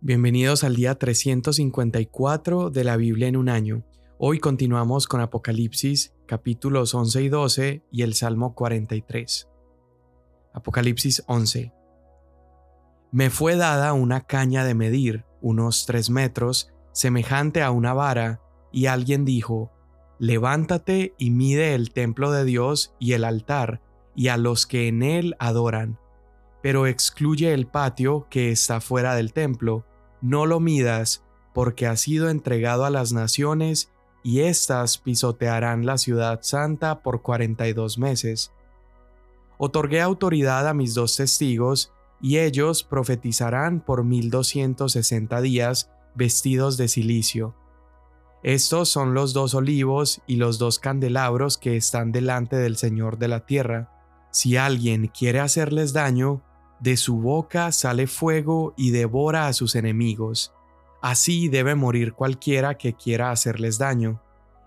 Bienvenidos al día 354 de la Biblia en un año. Hoy continuamos con Apocalipsis capítulos 11 y 12 y el Salmo 43. Apocalipsis 11. Me fue dada una caña de medir, unos tres metros, semejante a una vara, y alguien dijo, Levántate y mide el templo de Dios y el altar, y a los que en él adoran pero excluye el patio que está fuera del templo. No lo midas, porque ha sido entregado a las naciones, y éstas pisotearán la ciudad santa por cuarenta y dos meses. Otorgué autoridad a mis dos testigos, y ellos profetizarán por mil doscientos sesenta días, vestidos de silicio. Estos son los dos olivos y los dos candelabros que están delante del Señor de la tierra. Si alguien quiere hacerles daño, de su boca sale fuego y devora a sus enemigos. Así debe morir cualquiera que quiera hacerles daño.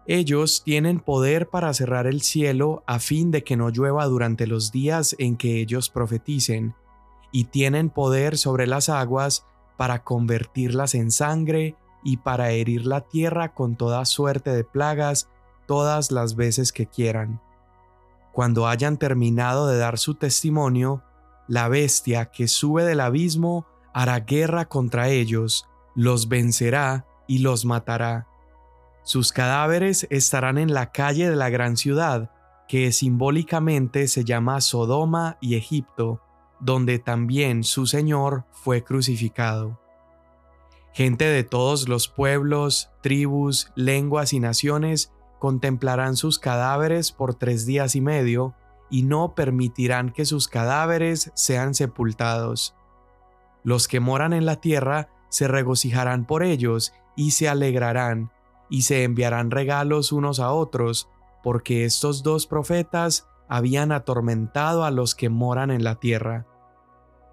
Ellos tienen poder para cerrar el cielo a fin de que no llueva durante los días en que ellos profeticen, y tienen poder sobre las aguas para convertirlas en sangre y para herir la tierra con toda suerte de plagas todas las veces que quieran. Cuando hayan terminado de dar su testimonio, la bestia que sube del abismo hará guerra contra ellos, los vencerá y los matará. Sus cadáveres estarán en la calle de la gran ciudad, que simbólicamente se llama Sodoma y Egipto, donde también su Señor fue crucificado. Gente de todos los pueblos, tribus, lenguas y naciones contemplarán sus cadáveres por tres días y medio, y no permitirán que sus cadáveres sean sepultados. Los que moran en la tierra se regocijarán por ellos y se alegrarán, y se enviarán regalos unos a otros, porque estos dos profetas habían atormentado a los que moran en la tierra.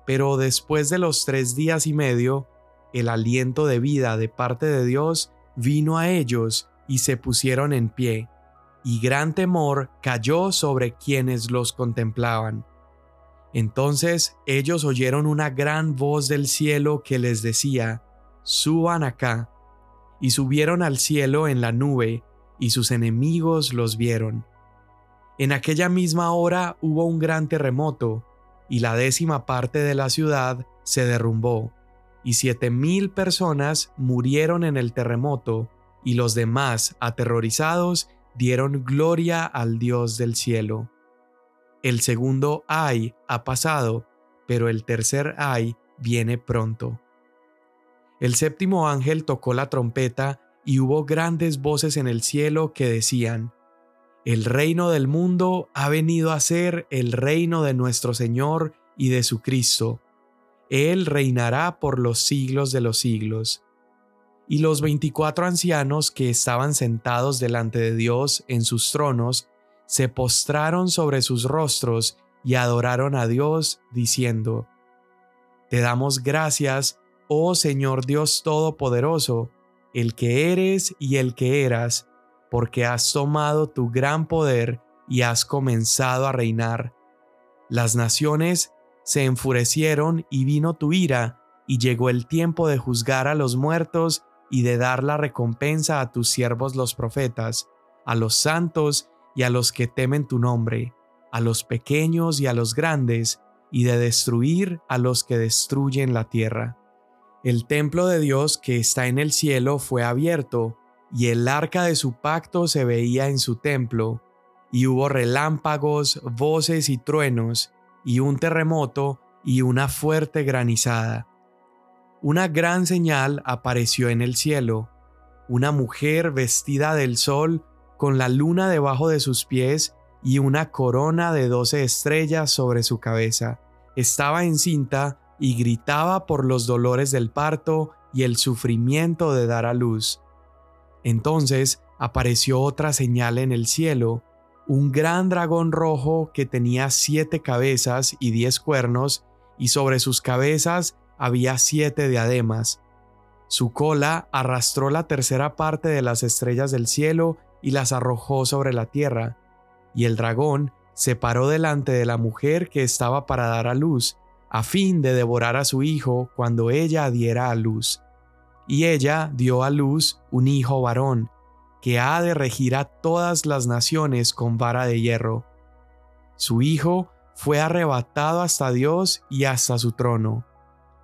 Pero después de los tres días y medio, el aliento de vida de parte de Dios vino a ellos y se pusieron en pie y gran temor cayó sobre quienes los contemplaban. Entonces ellos oyeron una gran voz del cielo que les decía, Suban acá. Y subieron al cielo en la nube, y sus enemigos los vieron. En aquella misma hora hubo un gran terremoto, y la décima parte de la ciudad se derrumbó, y siete mil personas murieron en el terremoto, y los demás, aterrorizados, dieron gloria al Dios del cielo. El segundo ay ha pasado, pero el tercer ay viene pronto. El séptimo ángel tocó la trompeta y hubo grandes voces en el cielo que decían, El reino del mundo ha venido a ser el reino de nuestro Señor y de su Cristo. Él reinará por los siglos de los siglos y los veinticuatro ancianos que estaban sentados delante de Dios en sus tronos se postraron sobre sus rostros y adoraron a Dios, diciendo, Te damos gracias, oh Señor Dios Todopoderoso, el que eres y el que eras, porque has tomado tu gran poder y has comenzado a reinar. Las naciones se enfurecieron y vino tu ira, y llegó el tiempo de juzgar a los muertos y de dar la recompensa a tus siervos los profetas, a los santos y a los que temen tu nombre, a los pequeños y a los grandes, y de destruir a los que destruyen la tierra. El templo de Dios que está en el cielo fue abierto, y el arca de su pacto se veía en su templo, y hubo relámpagos, voces y truenos, y un terremoto y una fuerte granizada una gran señal apareció en el cielo, una mujer vestida del sol con la luna debajo de sus pies y una corona de doce estrellas sobre su cabeza. Estaba encinta y gritaba por los dolores del parto y el sufrimiento de dar a luz. Entonces apareció otra señal en el cielo, un gran dragón rojo que tenía siete cabezas y diez cuernos, y sobre sus cabezas había siete diademas. Su cola arrastró la tercera parte de las estrellas del cielo y las arrojó sobre la tierra, y el dragón se paró delante de la mujer que estaba para dar a luz, a fin de devorar a su hijo cuando ella diera a luz. Y ella dio a luz un hijo varón, que ha de regir a todas las naciones con vara de hierro. Su hijo fue arrebatado hasta Dios y hasta su trono.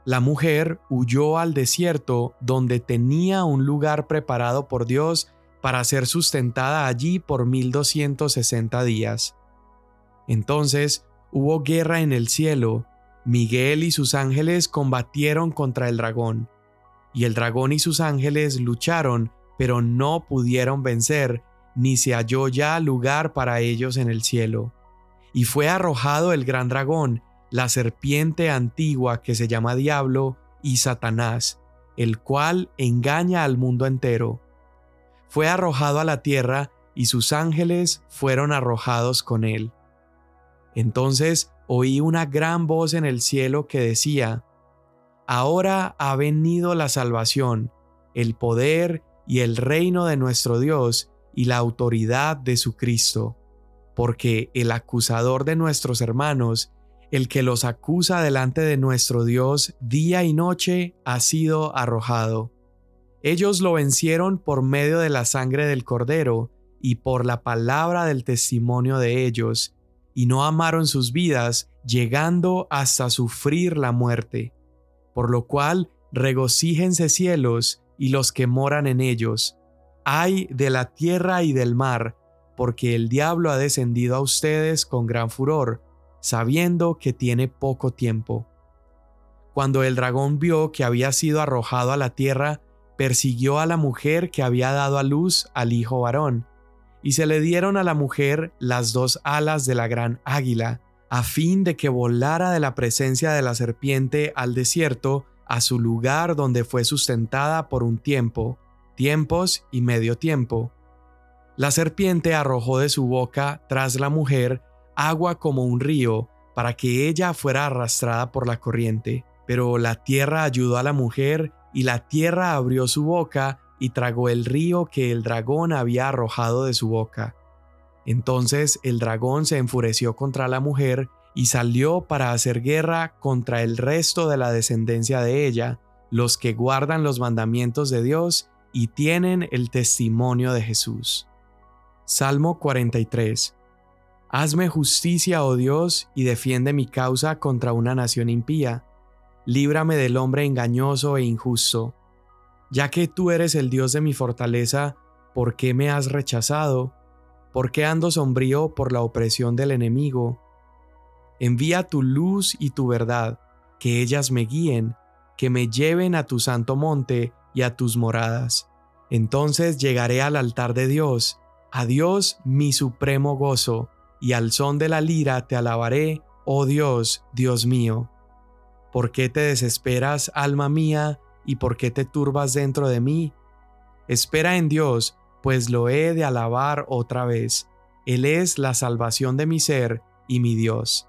La mujer huyó al desierto donde tenía un lugar preparado por Dios para ser sustentada allí por 1260 días. Entonces hubo guerra en el cielo, Miguel y sus ángeles combatieron contra el dragón, y el dragón y sus ángeles lucharon, pero no pudieron vencer, ni se halló ya lugar para ellos en el cielo. Y fue arrojado el gran dragón, la serpiente antigua que se llama Diablo y Satanás, el cual engaña al mundo entero. Fue arrojado a la tierra y sus ángeles fueron arrojados con él. Entonces oí una gran voz en el cielo que decía, Ahora ha venido la salvación, el poder y el reino de nuestro Dios y la autoridad de su Cristo, porque el acusador de nuestros hermanos el que los acusa delante de nuestro Dios día y noche ha sido arrojado. Ellos lo vencieron por medio de la sangre del cordero y por la palabra del testimonio de ellos, y no amaron sus vidas, llegando hasta sufrir la muerte. Por lo cual, regocíjense cielos y los que moran en ellos. Ay de la tierra y del mar, porque el diablo ha descendido a ustedes con gran furor, sabiendo que tiene poco tiempo. Cuando el dragón vio que había sido arrojado a la tierra, persiguió a la mujer que había dado a luz al hijo varón, y se le dieron a la mujer las dos alas de la gran águila, a fin de que volara de la presencia de la serpiente al desierto, a su lugar donde fue sustentada por un tiempo, tiempos y medio tiempo. La serpiente arrojó de su boca tras la mujer agua como un río, para que ella fuera arrastrada por la corriente. Pero la tierra ayudó a la mujer, y la tierra abrió su boca y tragó el río que el dragón había arrojado de su boca. Entonces el dragón se enfureció contra la mujer y salió para hacer guerra contra el resto de la descendencia de ella, los que guardan los mandamientos de Dios y tienen el testimonio de Jesús. Salmo 43 Hazme justicia, oh Dios, y defiende mi causa contra una nación impía. Líbrame del hombre engañoso e injusto. Ya que tú eres el Dios de mi fortaleza, ¿por qué me has rechazado? ¿Por qué ando sombrío por la opresión del enemigo? Envía tu luz y tu verdad, que ellas me guíen, que me lleven a tu santo monte y a tus moradas. Entonces llegaré al altar de Dios, a Dios mi supremo gozo y al son de la lira te alabaré, oh Dios, Dios mío. ¿Por qué te desesperas, alma mía, y por qué te turbas dentro de mí? Espera en Dios, pues lo he de alabar otra vez. Él es la salvación de mi ser y mi Dios.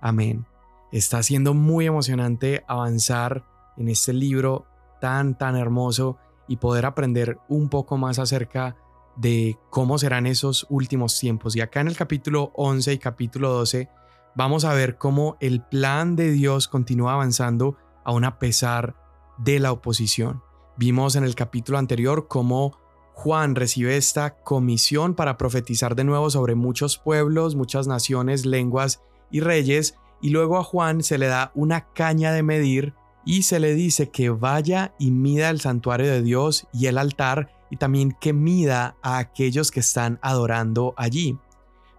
Amén. Está siendo muy emocionante avanzar en este libro tan, tan hermoso y poder aprender un poco más acerca de de cómo serán esos últimos tiempos. Y acá en el capítulo 11 y capítulo 12 vamos a ver cómo el plan de Dios continúa avanzando aún a pesar de la oposición. Vimos en el capítulo anterior cómo Juan recibe esta comisión para profetizar de nuevo sobre muchos pueblos, muchas naciones, lenguas y reyes, y luego a Juan se le da una caña de medir y se le dice que vaya y mida el santuario de Dios y el altar y también que mida a aquellos que están adorando allí.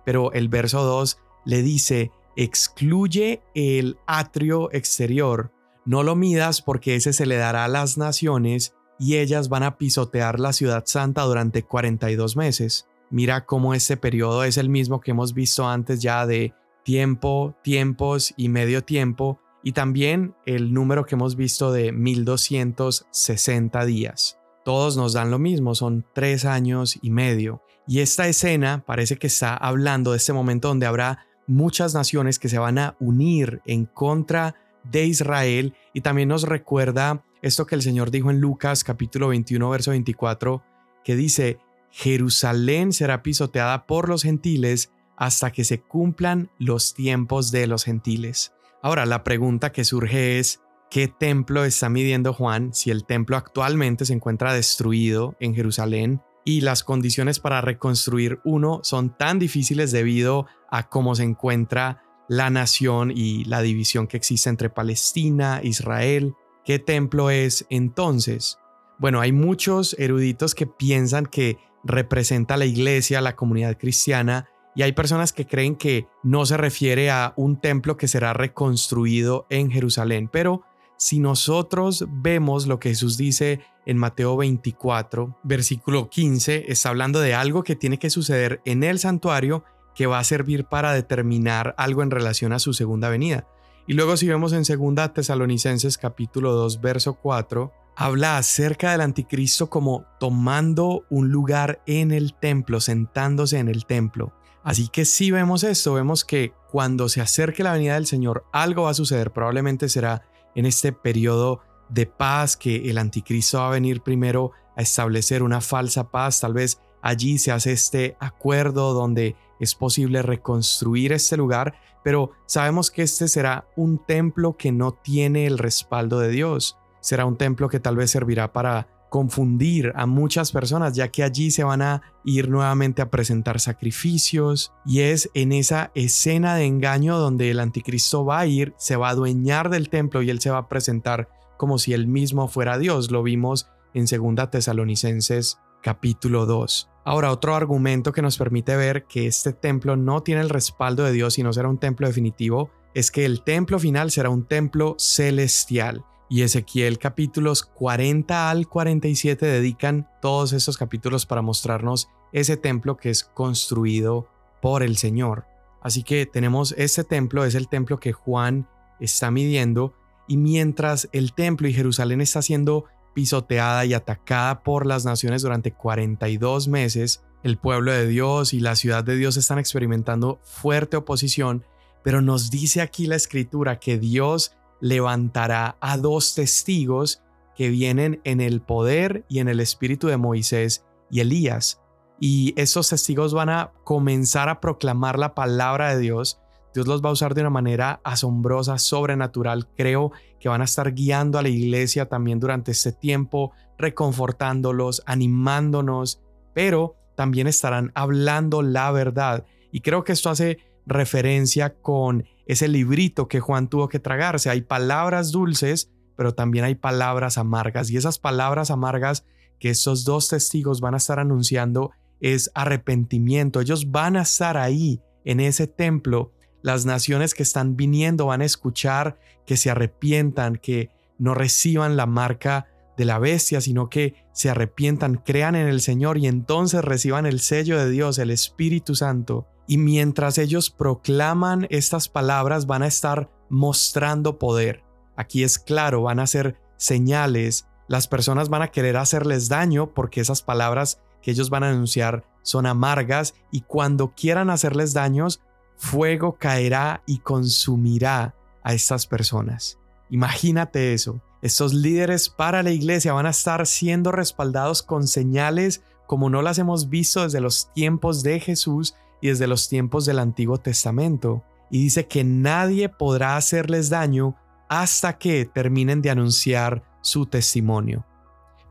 Pero el verso 2 le dice, excluye el atrio exterior, no lo midas porque ese se le dará a las naciones y ellas van a pisotear la ciudad santa durante 42 meses. Mira cómo este periodo es el mismo que hemos visto antes ya de tiempo, tiempos y medio tiempo, y también el número que hemos visto de 1260 días todos nos dan lo mismo, son tres años y medio. Y esta escena parece que está hablando de este momento donde habrá muchas naciones que se van a unir en contra de Israel y también nos recuerda esto que el Señor dijo en Lucas capítulo 21 verso 24 que dice Jerusalén será pisoteada por los gentiles hasta que se cumplan los tiempos de los gentiles. Ahora, la pregunta que surge es, ¿qué templo está midiendo Juan si el templo actualmente se encuentra destruido en Jerusalén y las condiciones para reconstruir uno son tan difíciles debido a cómo se encuentra la nación y la división que existe entre Palestina, Israel. ¿Qué templo es entonces? Bueno, hay muchos eruditos que piensan que representa la iglesia, la comunidad cristiana, y hay personas que creen que no se refiere a un templo que será reconstruido en Jerusalén, pero si nosotros vemos lo que Jesús dice en Mateo 24, versículo 15, está hablando de algo que tiene que suceder en el santuario que va a servir para determinar algo en relación a su segunda venida. Y luego si vemos en 2 Tesalonicenses capítulo 2 verso 4, habla acerca del anticristo como tomando un lugar en el templo, sentándose en el templo. Así que si vemos esto, vemos que cuando se acerque la venida del Señor, algo va a suceder, probablemente será en este periodo de paz que el anticristo va a venir primero a establecer una falsa paz. Tal vez allí se hace este acuerdo donde es posible reconstruir este lugar, pero sabemos que este será un templo que no tiene el respaldo de Dios. Será un templo que tal vez servirá para confundir a muchas personas, ya que allí se van a ir nuevamente a presentar sacrificios y es en esa escena de engaño donde el anticristo va a ir, se va a adueñar del templo y él se va a presentar como si él mismo fuera Dios. Lo vimos en 2 Tesalonicenses capítulo 2. Ahora, otro argumento que nos permite ver que este templo no tiene el respaldo de Dios y no será un templo definitivo es que el templo final será un templo celestial y Ezequiel capítulos 40 al 47 dedican todos estos capítulos para mostrarnos ese templo que es construido por el Señor. Así que tenemos este templo, es el templo que Juan está midiendo y mientras el templo y Jerusalén está siendo pisoteada y atacada por las naciones durante 42 meses, el pueblo de Dios y la ciudad de Dios están experimentando fuerte oposición, pero nos dice aquí la escritura que Dios levantará a dos testigos que vienen en el poder y en el espíritu de Moisés y Elías. Y estos testigos van a comenzar a proclamar la palabra de Dios. Dios los va a usar de una manera asombrosa, sobrenatural. Creo que van a estar guiando a la iglesia también durante este tiempo, reconfortándolos, animándonos, pero también estarán hablando la verdad. Y creo que esto hace referencia con ese librito que Juan tuvo que tragarse. Hay palabras dulces, pero también hay palabras amargas. Y esas palabras amargas que estos dos testigos van a estar anunciando es arrepentimiento. Ellos van a estar ahí, en ese templo. Las naciones que están viniendo van a escuchar que se arrepientan, que no reciban la marca de la bestia, sino que se arrepientan, crean en el Señor y entonces reciban el sello de Dios, el Espíritu Santo y mientras ellos proclaman estas palabras van a estar mostrando poder. Aquí es claro, van a ser señales, las personas van a querer hacerles daño porque esas palabras que ellos van a anunciar son amargas y cuando quieran hacerles daños, fuego caerá y consumirá a estas personas. Imagínate eso. Estos líderes para la iglesia van a estar siendo respaldados con señales como no las hemos visto desde los tiempos de Jesús y desde los tiempos del Antiguo Testamento, y dice que nadie podrá hacerles daño hasta que terminen de anunciar su testimonio.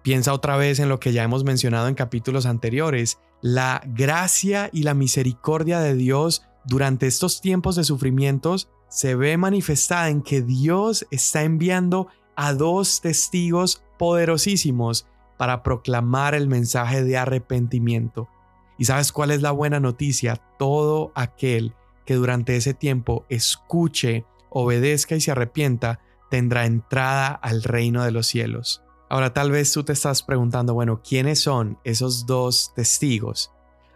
Piensa otra vez en lo que ya hemos mencionado en capítulos anteriores, la gracia y la misericordia de Dios durante estos tiempos de sufrimientos se ve manifestada en que Dios está enviando a dos testigos poderosísimos para proclamar el mensaje de arrepentimiento. ¿Y sabes cuál es la buena noticia? Todo aquel que durante ese tiempo escuche, obedezca y se arrepienta, tendrá entrada al reino de los cielos. Ahora tal vez tú te estás preguntando, bueno, ¿quiénes son esos dos testigos?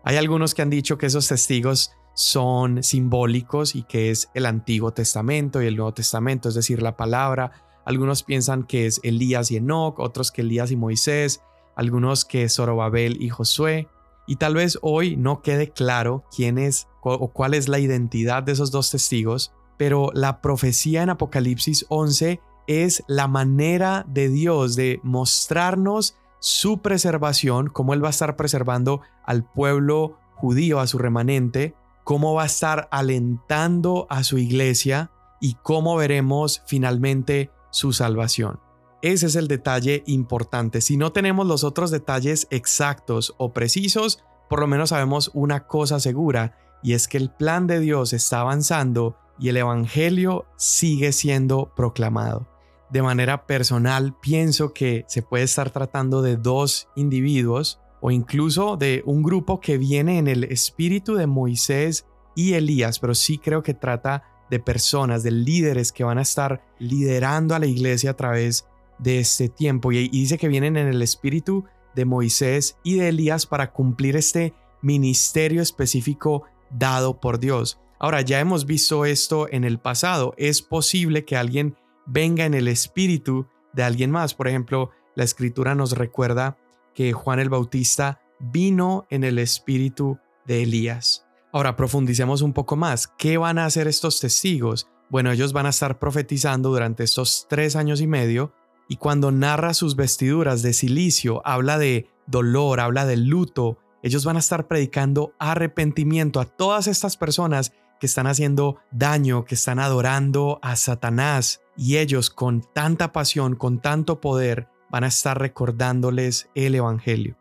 Hay algunos que han dicho que esos testigos son simbólicos y que es el Antiguo Testamento y el Nuevo Testamento, es decir, la palabra. Algunos piensan que es Elías y Enoch, otros que Elías y Moisés, algunos que es Zorobabel y Josué. Y tal vez hoy no quede claro quién es o cuál es la identidad de esos dos testigos, pero la profecía en Apocalipsis 11 es la manera de Dios de mostrarnos su preservación, cómo Él va a estar preservando al pueblo judío, a su remanente, cómo va a estar alentando a su iglesia y cómo veremos finalmente su salvación. Ese es el detalle importante. Si no tenemos los otros detalles exactos o precisos, por lo menos sabemos una cosa segura, y es que el plan de Dios está avanzando y el Evangelio sigue siendo proclamado. De manera personal, pienso que se puede estar tratando de dos individuos o incluso de un grupo que viene en el espíritu de Moisés y Elías, pero sí creo que trata de personas, de líderes que van a estar liderando a la iglesia a través de este tiempo. Y, dice que vienen en el espíritu de Moisés y de Elías para cumplir este ministerio específico dado por Dios. Ahora, ya hemos visto esto en el pasado. Es posible que alguien venga en el espíritu de alguien más. Por ejemplo, la escritura nos recuerda que Juan el Bautista vino en el espíritu de Elías. Ahora profundicemos un poco más. ¿Qué van a hacer estos testigos? Bueno, ellos van a estar profetizando durante estos tres años y medio y cuando narra sus vestiduras de silicio, habla de dolor, habla de luto, ellos van a estar predicando arrepentimiento a todas estas personas que están haciendo daño, que están adorando a Satanás y ellos con tanta pasión, con tanto poder, van a estar recordándoles el Evangelio.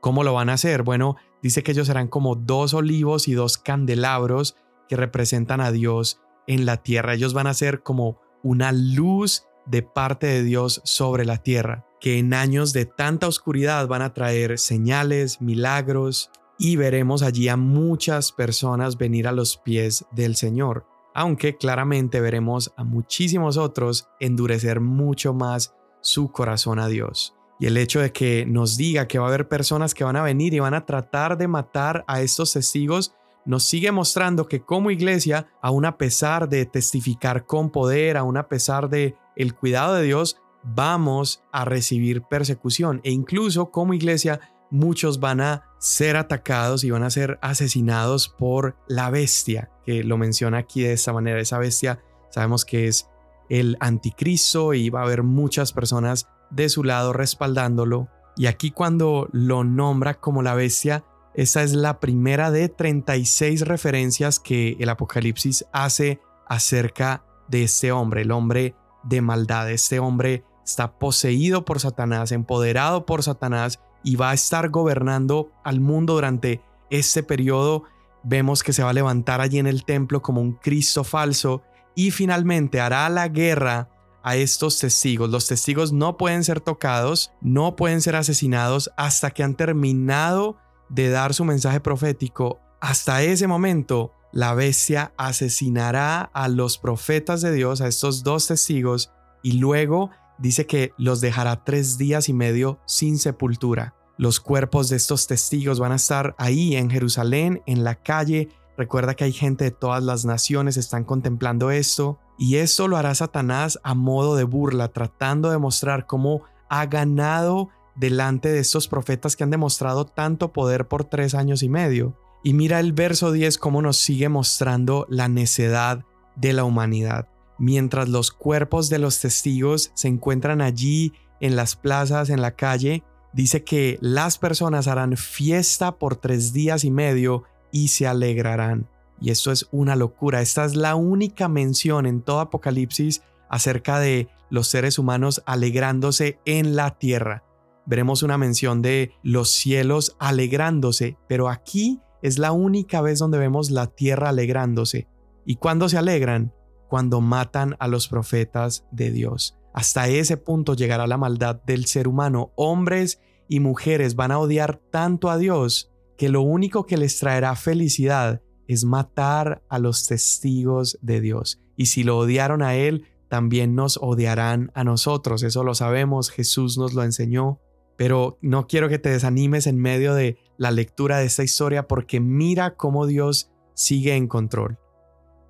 ¿Cómo lo van a hacer? Bueno, dice que ellos serán como dos olivos y dos candelabros que representan a Dios en la tierra. Ellos van a ser como una luz de parte de Dios sobre la tierra, que en años de tanta oscuridad van a traer señales, milagros, y veremos allí a muchas personas venir a los pies del Señor, aunque claramente veremos a muchísimos otros endurecer mucho más su corazón a Dios. Y el hecho de que nos diga que va a haber personas que van a venir y van a tratar de matar a estos testigos nos sigue mostrando que como iglesia, aun a pesar de testificar con poder, aun a pesar de el cuidado de Dios, vamos a recibir persecución e incluso como iglesia muchos van a ser atacados y van a ser asesinados por la bestia, que lo menciona aquí de esta manera. Esa bestia sabemos que es el anticristo y va a haber muchas personas de su lado respaldándolo. Y aquí cuando lo nombra como la bestia, esa es la primera de 36 referencias que el Apocalipsis hace acerca de este hombre, el hombre de maldad. Este hombre está poseído por Satanás, empoderado por Satanás y va a estar gobernando al mundo durante este periodo. Vemos que se va a levantar allí en el templo como un Cristo falso y finalmente hará la guerra a estos testigos. Los testigos no pueden ser tocados, no pueden ser asesinados hasta que han terminado de dar su mensaje profético. Hasta ese momento, la bestia asesinará a los profetas de Dios, a estos dos testigos, y luego dice que los dejará tres días y medio sin sepultura. Los cuerpos de estos testigos van a estar ahí en Jerusalén, en la calle. Recuerda que hay gente de todas las naciones, están contemplando esto. Y esto lo hará Satanás a modo de burla, tratando de mostrar cómo ha ganado delante de estos profetas que han demostrado tanto poder por tres años y medio. Y mira el verso 10 cómo nos sigue mostrando la necedad de la humanidad. Mientras los cuerpos de los testigos se encuentran allí en las plazas, en la calle, dice que las personas harán fiesta por tres días y medio y se alegrarán. Y esto es una locura. Esta es la única mención en todo Apocalipsis acerca de los seres humanos alegrándose en la tierra. Veremos una mención de los cielos alegrándose, pero aquí es la única vez donde vemos la tierra alegrándose. ¿Y cuándo se alegran? Cuando matan a los profetas de Dios. Hasta ese punto llegará la maldad del ser humano. Hombres y mujeres van a odiar tanto a Dios que lo único que les traerá felicidad es matar a los testigos de Dios. Y si lo odiaron a Él, también nos odiarán a nosotros. Eso lo sabemos, Jesús nos lo enseñó. Pero no quiero que te desanimes en medio de la lectura de esta historia porque mira cómo Dios sigue en control.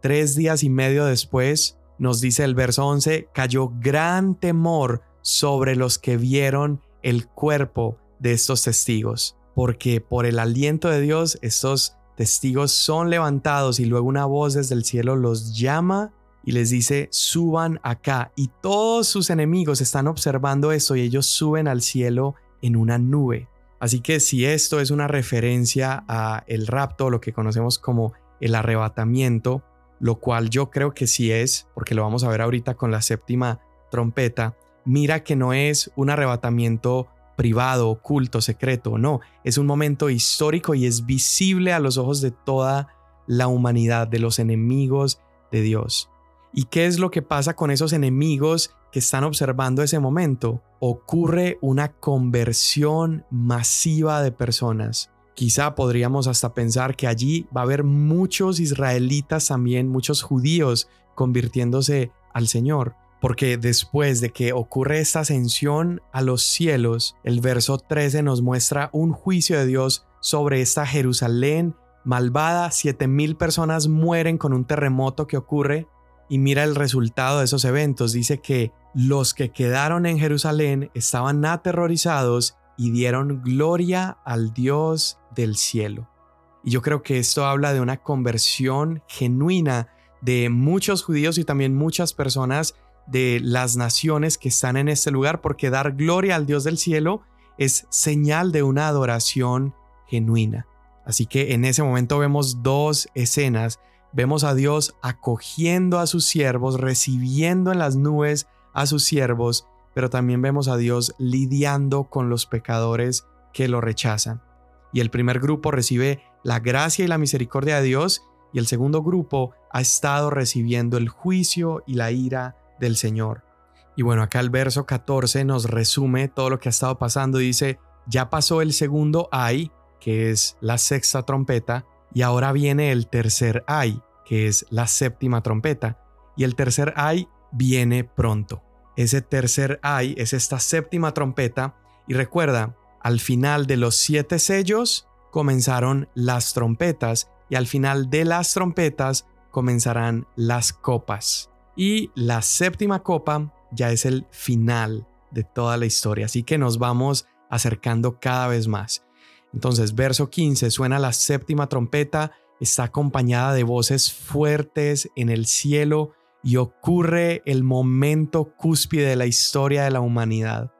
Tres días y medio después, nos dice el verso 11, cayó gran temor sobre los que vieron el cuerpo de estos testigos, porque por el aliento de Dios estos testigos son levantados y luego una voz desde el cielo los llama y les dice, suban acá. Y todos sus enemigos están observando esto y ellos suben al cielo en una nube. Así que si esto es una referencia a el rapto, lo que conocemos como el arrebatamiento, lo cual yo creo que sí es, porque lo vamos a ver ahorita con la séptima trompeta, mira que no es un arrebatamiento privado, oculto, secreto, no, es un momento histórico y es visible a los ojos de toda la humanidad, de los enemigos de Dios. ¿Y qué es lo que pasa con esos enemigos que están observando ese momento? Ocurre una conversión masiva de personas. Quizá podríamos hasta pensar que allí va a haber muchos israelitas también, muchos judíos convirtiéndose al Señor. Porque después de que ocurre esta ascensión a los cielos, el verso 13 nos muestra un juicio de Dios sobre esta Jerusalén malvada. Siete mil personas mueren con un terremoto que ocurre. Y mira el resultado de esos eventos. Dice que los que quedaron en Jerusalén estaban aterrorizados y dieron gloria al Dios del cielo. Y yo creo que esto habla de una conversión genuina de muchos judíos y también muchas personas de las naciones que están en este lugar, porque dar gloria al Dios del cielo es señal de una adoración genuina. Así que en ese momento vemos dos escenas. Vemos a Dios acogiendo a sus siervos, recibiendo en las nubes a sus siervos, pero también vemos a Dios lidiando con los pecadores que lo rechazan. Y el primer grupo recibe la gracia y la misericordia de Dios y el segundo grupo ha estado recibiendo el juicio y la ira del Señor. Y bueno, acá el verso 14 nos resume todo lo que ha estado pasando. Dice, ya pasó el segundo ay, que es la sexta trompeta, y ahora viene el tercer ay, que es la séptima trompeta, y el tercer ay viene pronto. Ese tercer ay es esta séptima trompeta, y recuerda, al final de los siete sellos comenzaron las trompetas, y al final de las trompetas comenzarán las copas. Y la séptima copa ya es el final de toda la historia, así que nos vamos acercando cada vez más. Entonces, verso 15, suena la séptima trompeta, está acompañada de voces fuertes en el cielo y ocurre el momento cúspide de la historia de la humanidad.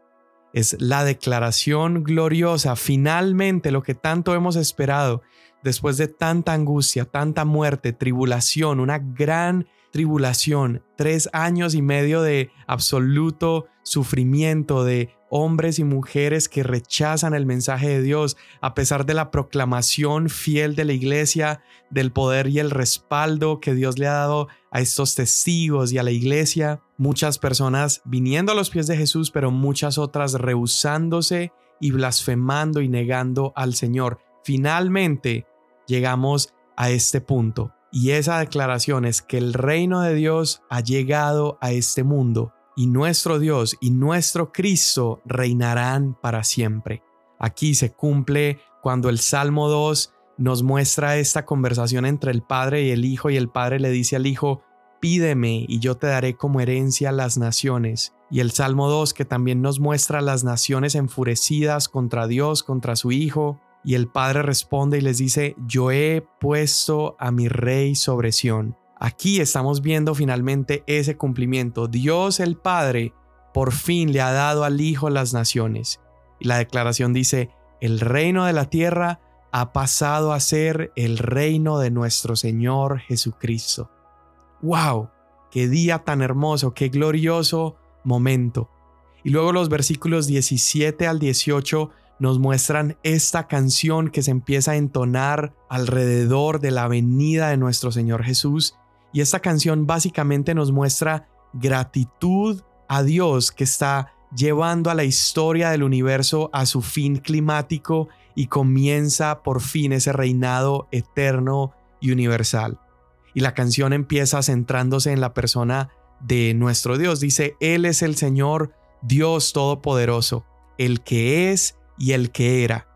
Es la declaración gloriosa, finalmente lo que tanto hemos esperado, después de tanta angustia, tanta muerte, tribulación, una gran tribulación, tres años y medio de absoluto sufrimiento, de hombres y mujeres que rechazan el mensaje de Dios, a pesar de la proclamación fiel de la iglesia, del poder y el respaldo que Dios le ha dado a estos testigos y a la iglesia. Muchas personas viniendo a los pies de Jesús, pero muchas otras rehusándose y blasfemando y negando al Señor. Finalmente llegamos a este punto. Y esa declaración es que el reino de Dios ha llegado a este mundo y nuestro Dios y nuestro Cristo reinarán para siempre. Aquí se cumple cuando el Salmo 2 nos muestra esta conversación entre el Padre y el Hijo y el Padre le dice al Hijo, pídeme y yo te daré como herencia las naciones. Y el Salmo 2 que también nos muestra las naciones enfurecidas contra Dios, contra su Hijo, y el padre responde y les dice, yo he puesto a mi rey sobre Sión. Aquí estamos viendo finalmente ese cumplimiento. Dios el Padre por fin le ha dado al Hijo las naciones. Y la declaración dice, el reino de la tierra ha pasado a ser el reino de nuestro Señor Jesucristo. ¡Wow! ¡Qué día tan hermoso! ¡Qué glorioso momento! Y luego los versículos 17 al 18 nos muestran esta canción que se empieza a entonar alrededor de la venida de nuestro Señor Jesús. Y esta canción básicamente nos muestra gratitud a Dios que está llevando a la historia del universo a su fin climático y comienza por fin ese reinado eterno y universal. Y la canción empieza centrándose en la persona de nuestro Dios. Dice, Él es el Señor, Dios Todopoderoso, el que es y el que era.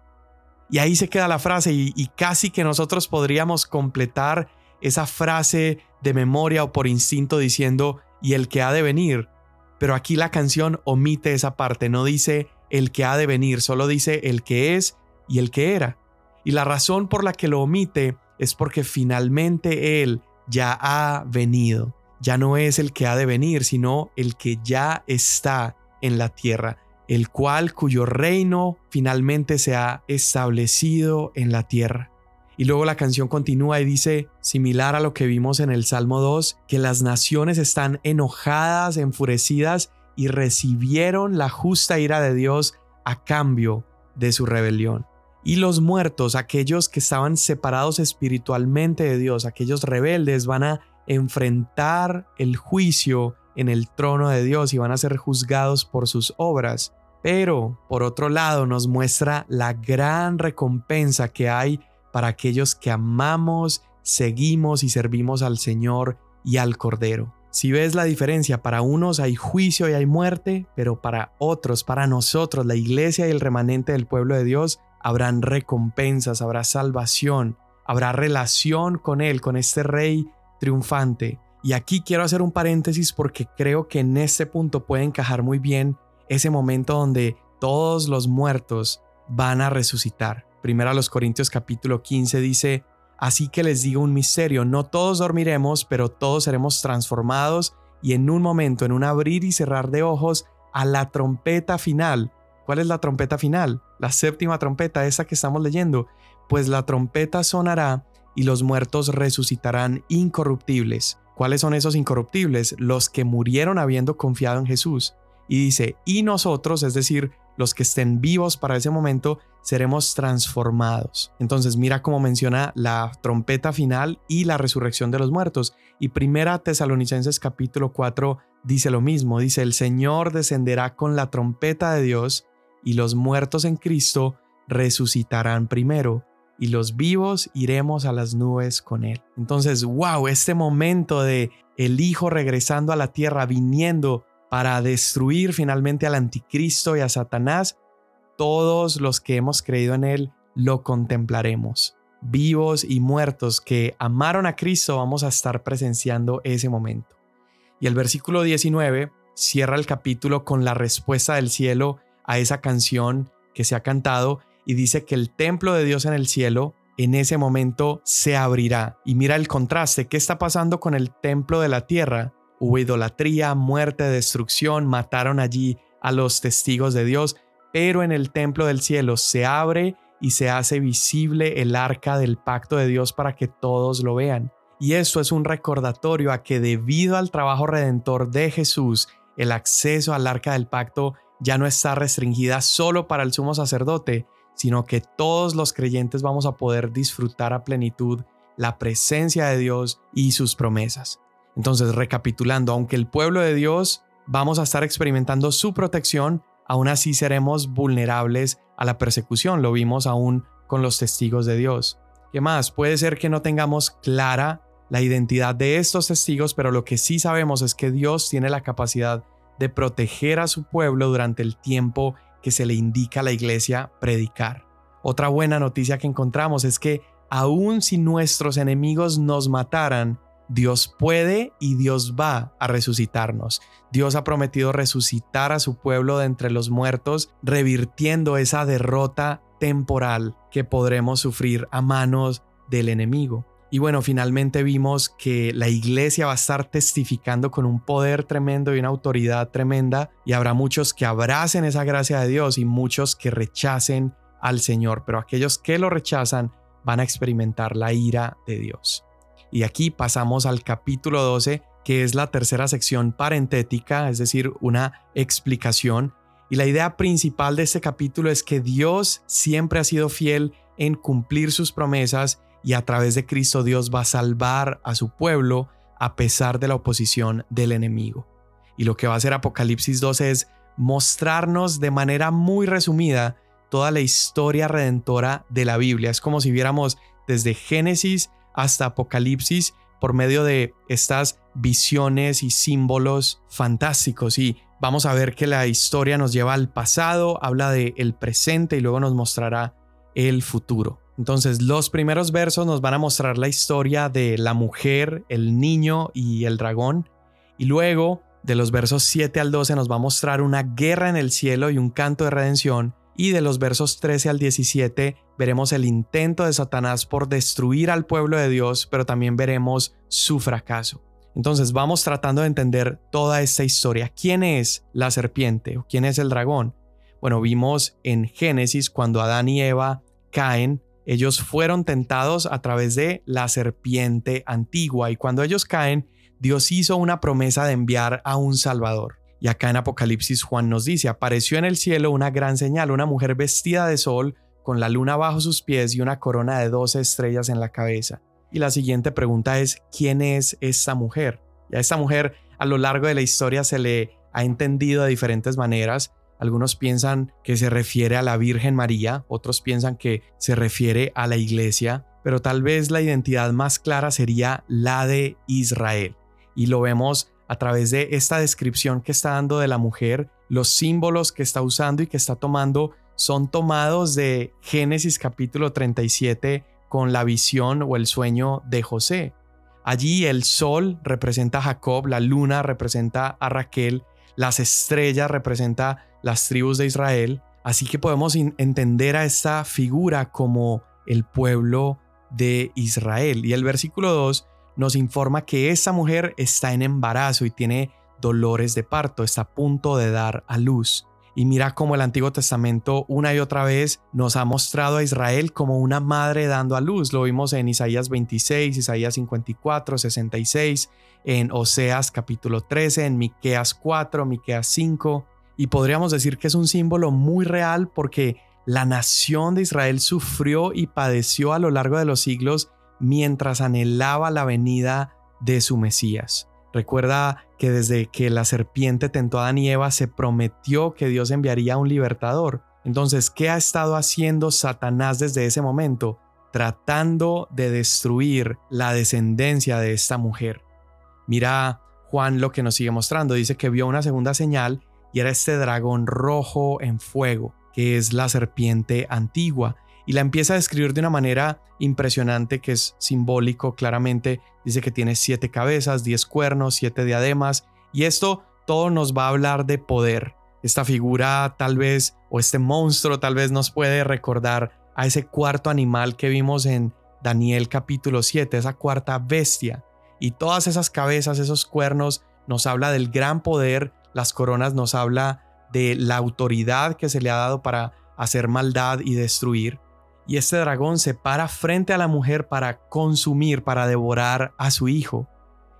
Y ahí se queda la frase y, casi que nosotros podríamos completar esa frase de memoria o por instinto diciendo y el que ha de venir. Pero aquí la canción omite esa parte, no dice el que ha de venir, solo dice el que es y el que era. Y la razón por la que lo omite es porque finalmente Él ya ha venido. Ya no es el que ha de venir, sino el que ya está en la tierra el cual cuyo reino finalmente se ha establecido en la tierra. Y luego la canción continúa y dice, similar a lo que vimos en el Salmo 2, que las naciones están enojadas, enfurecidas y recibieron la justa ira de Dios a cambio de su rebelión. Y los muertos, aquellos que estaban separados espiritualmente de Dios, aquellos rebeldes, van a enfrentar el juicio en el trono de Dios y van a ser juzgados por sus obras. Pero, por otro lado, nos muestra la gran recompensa que hay para aquellos que amamos, seguimos y servimos al Señor y al Cordero. Si ves la diferencia, para unos hay juicio y hay muerte, pero para otros, para nosotros, la iglesia y el remanente del pueblo de Dios, habrán recompensas, habrá salvación, habrá relación con Él, con este Rey triunfante. Y aquí quiero hacer un paréntesis porque creo que en este punto puede encajar muy bien ese momento donde todos los muertos van a resucitar. Primero a los Corintios capítulo 15 dice, Así que les digo un misterio, no todos dormiremos, pero todos seremos transformados y en un momento, en un abrir y cerrar de ojos, a la trompeta final. ¿Cuál es la trompeta final? La séptima trompeta, esa que estamos leyendo. Pues la trompeta sonará y los muertos resucitarán incorruptibles. ¿Cuáles son esos incorruptibles? Los que murieron habiendo confiado en Jesús. Y dice, y nosotros, es decir, los que estén vivos para ese momento, seremos transformados. Entonces mira cómo menciona la trompeta final y la resurrección de los muertos. Y primera Tesalonicenses capítulo 4 dice lo mismo, dice, el Señor descenderá con la trompeta de Dios y los muertos en Cristo resucitarán primero y los vivos iremos a las nubes con él. Entonces, wow, este momento de el Hijo regresando a la tierra, viniendo para destruir finalmente al anticristo y a Satanás, todos los que hemos creído en Él lo contemplaremos. Vivos y muertos que amaron a Cristo vamos a estar presenciando ese momento. Y el versículo 19 cierra el capítulo con la respuesta del cielo a esa canción que se ha cantado y dice que el templo de Dios en el cielo en ese momento se abrirá. Y mira el contraste, ¿qué está pasando con el templo de la tierra? Hubo idolatría, muerte, destrucción, mataron allí a los testigos de Dios, pero en el templo del cielo se abre y se hace visible el arca del pacto de Dios para que todos lo vean. Y esto es un recordatorio a que debido al trabajo redentor de Jesús, el acceso al arca del pacto ya no está restringida solo para el sumo sacerdote, sino que todos los creyentes vamos a poder disfrutar a plenitud la presencia de Dios y sus promesas. Entonces, recapitulando, aunque el pueblo de Dios vamos a estar experimentando su protección, aún así seremos vulnerables a la persecución. Lo vimos aún con los testigos de Dios. ¿Qué más? Puede ser que no tengamos clara la identidad de estos testigos, pero lo que sí sabemos es que Dios tiene la capacidad de proteger a su pueblo durante el tiempo que se le indica a la iglesia predicar. Otra buena noticia que encontramos es que aun si nuestros enemigos nos mataran, Dios puede y Dios va a resucitarnos. Dios ha prometido resucitar a su pueblo de entre los muertos, revirtiendo esa derrota temporal que podremos sufrir a manos del enemigo. Y bueno, finalmente vimos que la iglesia va a estar testificando con un poder tremendo y una autoridad tremenda y habrá muchos que abracen esa gracia de Dios y muchos que rechacen al Señor, pero aquellos que lo rechazan van a experimentar la ira de Dios. Y aquí pasamos al capítulo 12, que es la tercera sección parentética, es decir, una explicación. Y la idea principal de este capítulo es que Dios siempre ha sido fiel en cumplir sus promesas y a través de Cristo Dios va a salvar a su pueblo a pesar de la oposición del enemigo. Y lo que va a hacer Apocalipsis 12 es mostrarnos de manera muy resumida toda la historia redentora de la Biblia. Es como si viéramos desde Génesis hasta Apocalipsis por medio de estas visiones y símbolos fantásticos. Y vamos a ver que la historia nos lleva al pasado, habla de el presente y luego nos mostrará el futuro. Entonces, los primeros versos nos van a mostrar la historia de la mujer, el niño y el dragón. Y luego de los versos 7 al 12 nos va a mostrar una guerra en el cielo y un canto de redención. Y de los versos 13 al 17 veremos el intento de Satanás por destruir al pueblo de Dios, pero también veremos su fracaso. Entonces vamos tratando de entender toda esta historia. ¿Quién es la serpiente o quién es el dragón? Bueno, vimos en Génesis cuando Adán y Eva caen, ellos fueron tentados a través de la serpiente antigua y cuando ellos caen, Dios hizo una promesa de enviar a un Salvador. Y acá en Apocalipsis Juan nos dice, apareció en el cielo una gran señal, una mujer vestida de sol, con la luna bajo sus pies y una corona de doce estrellas en la cabeza. Y la siguiente pregunta es, ¿quién es esta mujer? Y a esta mujer a lo largo de la historia se le ha entendido de diferentes maneras. Algunos piensan que se refiere a la Virgen María, otros piensan que se refiere a la iglesia, pero tal vez la identidad más clara sería la de Israel. Y lo vemos a través de esta descripción que está dando de la mujer, los símbolos que está usando y que está tomando son tomados de Génesis capítulo 37 con la visión o el sueño de José. Allí el sol representa a Jacob, la luna representa a Raquel, las estrellas representa las tribus de Israel, así que podemos entender a esta figura como el pueblo de Israel. Y el versículo 2 nos informa que esa mujer está en embarazo y tiene dolores de parto, está a punto de dar a luz. Y mira cómo el Antiguo Testamento una y otra vez nos ha mostrado a Israel como una madre dando a luz. Lo vimos en Isaías 26, Isaías 54, 66, en Oseas capítulo 13, en Miqueas 4, Miqueas 5. Y podríamos decir que es un símbolo muy real porque la nación de Israel sufrió y padeció a lo largo de los siglos mientras anhelaba la venida de su Mesías. Recuerda que desde que la serpiente tentó a Adán se prometió que Dios enviaría un libertador. Entonces, ¿qué ha estado haciendo Satanás desde ese momento? Tratando de destruir la descendencia de esta mujer. Mira Juan lo que nos sigue mostrando. Dice que vio una segunda señal y era este dragón rojo en fuego, que es la serpiente antigua y la empieza a describir de una manera impresionante que es simbólico claramente. Dice que tiene siete cabezas, diez cuernos, siete diademas y esto todo nos va a hablar de poder. Esta figura tal vez o este monstruo tal vez nos puede recordar a ese cuarto animal que vimos en Daniel capítulo 7, esa cuarta bestia. Y todas esas cabezas, esos cuernos nos habla del gran poder, las coronas nos habla de la autoridad que se le ha dado para hacer maldad y destruir y este dragón se para frente a la mujer para consumir, para devorar a su hijo.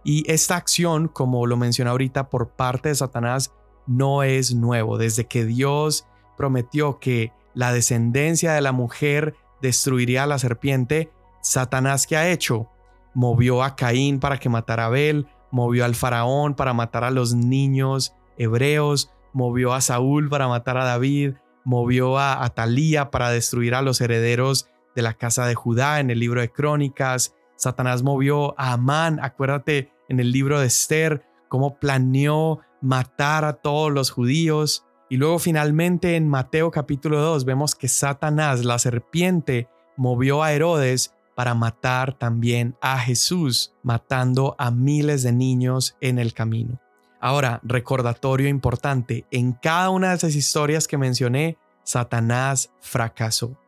Y esta acción, como lo mencioné ahorita por parte de Satanás, no es nuevo. Desde que Dios prometió que la descendencia de la mujer destruiría a la serpiente, Satanás ¿qué ha hecho? Movió a Caín para que matara a Abel, movió al faraón para matar a los niños hebreos, movió a Saúl para matar a David, movió a Atalía para destruir a los herederos de la casa de Judá en el libro de Crónicas. Satanás movió a Amán, acuérdate en el libro de Esther, cómo planeó matar a todos los judíos. Y luego finalmente en Mateo capítulo 2 vemos que Satanás, la serpiente, movió a Herodes para matar también a Jesús, matando a miles de niños en el camino. Ahora, recordatorio importante, en cada una de esas historias que mencioné, Satanás fracasó.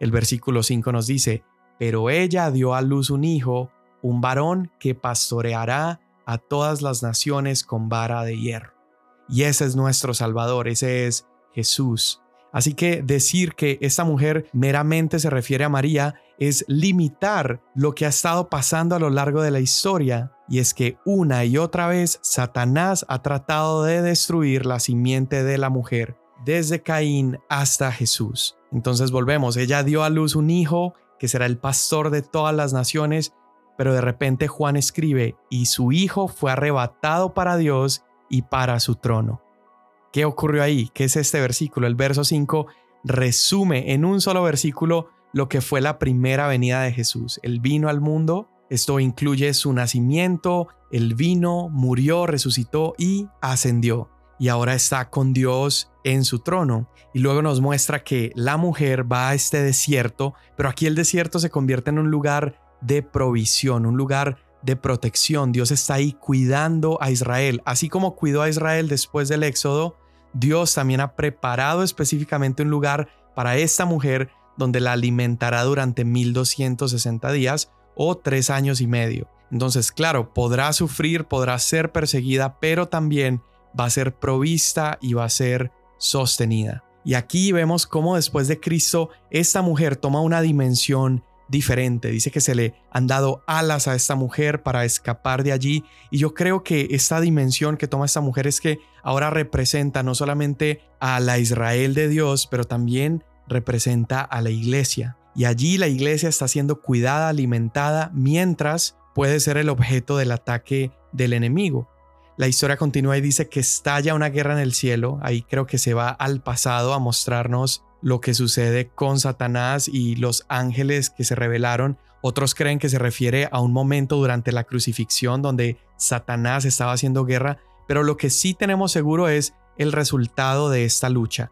El versículo 5 nos dice, pero ella dio a luz un hijo, un varón que pastoreará a todas las naciones con vara de hierro. Y ese es nuestro Salvador, ese es Jesús. Así que decir que esta mujer meramente se refiere a María es limitar lo que ha estado pasando a lo largo de la historia, y es que una y otra vez Satanás ha tratado de destruir la simiente de la mujer, desde Caín hasta Jesús. Entonces volvemos, ella dio a luz un hijo que será el pastor de todas las naciones, pero de repente Juan escribe, y su hijo fue arrebatado para Dios y para su trono. ¿Qué ocurrió ahí? ¿Qué es este versículo? El verso 5 resume en un solo versículo lo que fue la primera venida de Jesús. Él vino al mundo, esto incluye su nacimiento, él vino, murió, resucitó y ascendió. Y ahora está con Dios en su trono. Y luego nos muestra que la mujer va a este desierto, pero aquí el desierto se convierte en un lugar de provisión, un lugar de protección. Dios está ahí cuidando a Israel. Así como cuidó a Israel después del Éxodo, Dios también ha preparado específicamente un lugar para esta mujer donde la alimentará durante 1260 días o tres años y medio. Entonces, claro, podrá sufrir, podrá ser perseguida, pero también va a ser provista y va a ser sostenida. Y aquí vemos cómo después de Cristo esta mujer toma una dimensión diferente. Dice que se le han dado alas a esta mujer para escapar de allí. Y yo creo que esta dimensión que toma esta mujer es que ahora representa no solamente a la Israel de Dios, pero también representa a la iglesia. Y allí la iglesia está siendo cuidada, alimentada, mientras puede ser el objeto del ataque del enemigo. La historia continúa y dice que estalla una guerra en el cielo. Ahí creo que se va al pasado a mostrarnos lo que sucede con Satanás y los ángeles que se revelaron. Otros creen que se refiere a un momento durante la crucifixión donde Satanás estaba haciendo guerra, pero lo que sí tenemos seguro es el resultado de esta lucha.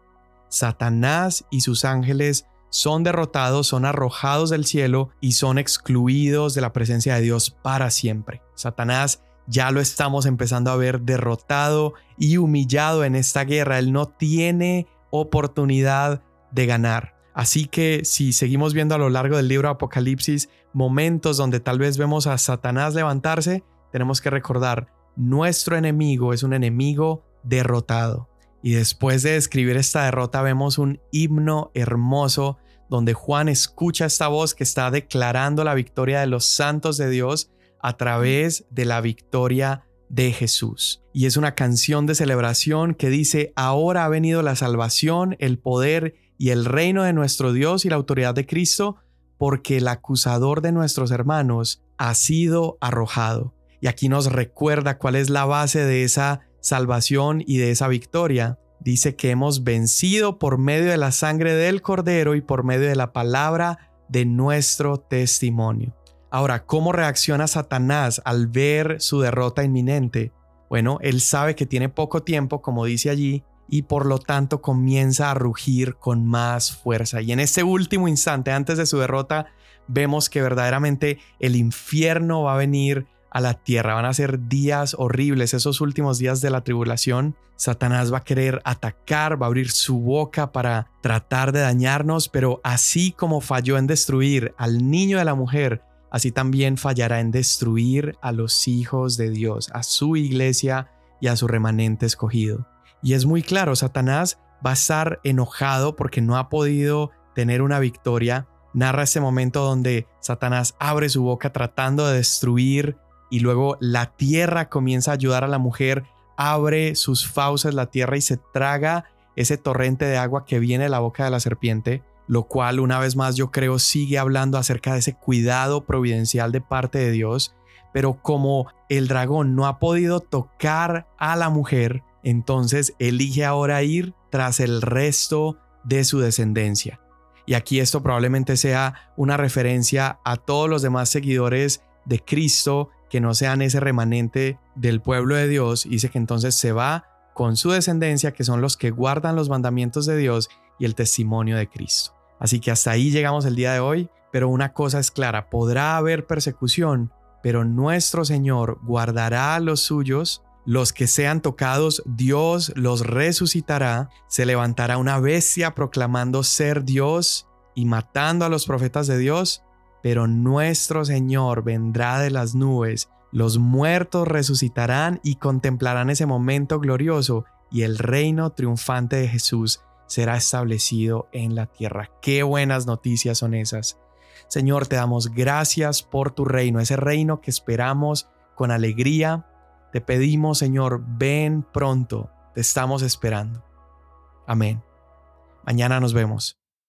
Satanás y sus ángeles son derrotados, son arrojados del cielo y son excluidos de la presencia de Dios para siempre. Satanás ya lo estamos empezando a ver derrotado y humillado en esta guerra. Él no tiene oportunidad de ganar. Así que si seguimos viendo a lo largo del libro Apocalipsis momentos donde tal vez vemos a Satanás levantarse, tenemos que recordar, nuestro enemigo es un enemigo derrotado. Y después de escribir esta derrota vemos un himno hermoso donde Juan escucha esta voz que está declarando la victoria de los santos de Dios a través de la victoria de Jesús. Y es una canción de celebración que dice, ahora ha venido la salvación, el poder y el reino de nuestro Dios y la autoridad de Cristo, porque el acusador de nuestros hermanos ha sido arrojado. Y aquí nos recuerda cuál es la base de esa salvación y de esa victoria. Dice que hemos vencido por medio de la sangre del Cordero y por medio de la palabra de nuestro testimonio. Ahora, ¿cómo reacciona Satanás al ver su derrota inminente? Bueno, él sabe que tiene poco tiempo, como dice allí, y por lo tanto comienza a rugir con más fuerza. Y en este último instante, antes de su derrota, vemos que verdaderamente el infierno va a venir a la tierra. Van a ser días horribles, esos últimos días de la tribulación. Satanás va a querer atacar, va a abrir su boca para tratar de dañarnos, pero así como falló en destruir al niño de la mujer, así también fallará en destruir a los hijos de Dios, a su iglesia y a su remanente escogido. Y es muy claro, Satanás va a estar enojado porque no ha podido tener una victoria. Narra ese momento donde Satanás abre su boca tratando de destruir y luego la tierra comienza a ayudar a la mujer, abre sus fauces la tierra y se traga ese torrente de agua que viene de la boca de la serpiente, lo cual una vez más yo creo sigue hablando acerca de ese cuidado providencial de parte de Dios, pero como el dragón no ha podido tocar a la mujer, entonces elige ahora ir tras el resto de su descendencia. Y aquí esto probablemente sea una referencia a todos los demás seguidores de Cristo que no sean ese remanente del pueblo de Dios. Dice que entonces se va con su descendencia, que son los que guardan los mandamientos de Dios y el testimonio de Cristo. Así que hasta ahí llegamos el día de hoy, pero una cosa es clara, podrá haber persecución, pero nuestro Señor guardará a los suyos los que sean tocados, Dios los resucitará, se levantará una bestia proclamando ser Dios y matando a los profetas de Dios, pero nuestro Señor vendrá de las nubes, los muertos resucitarán y contemplarán ese momento glorioso y el reino triunfante de Jesús será establecido en la tierra. Qué buenas noticias son esas. Señor, te damos gracias por tu reino, ese reino que esperamos con alegría. Te pedimos, Señor, ven pronto, te estamos esperando. Amén. Mañana nos vemos.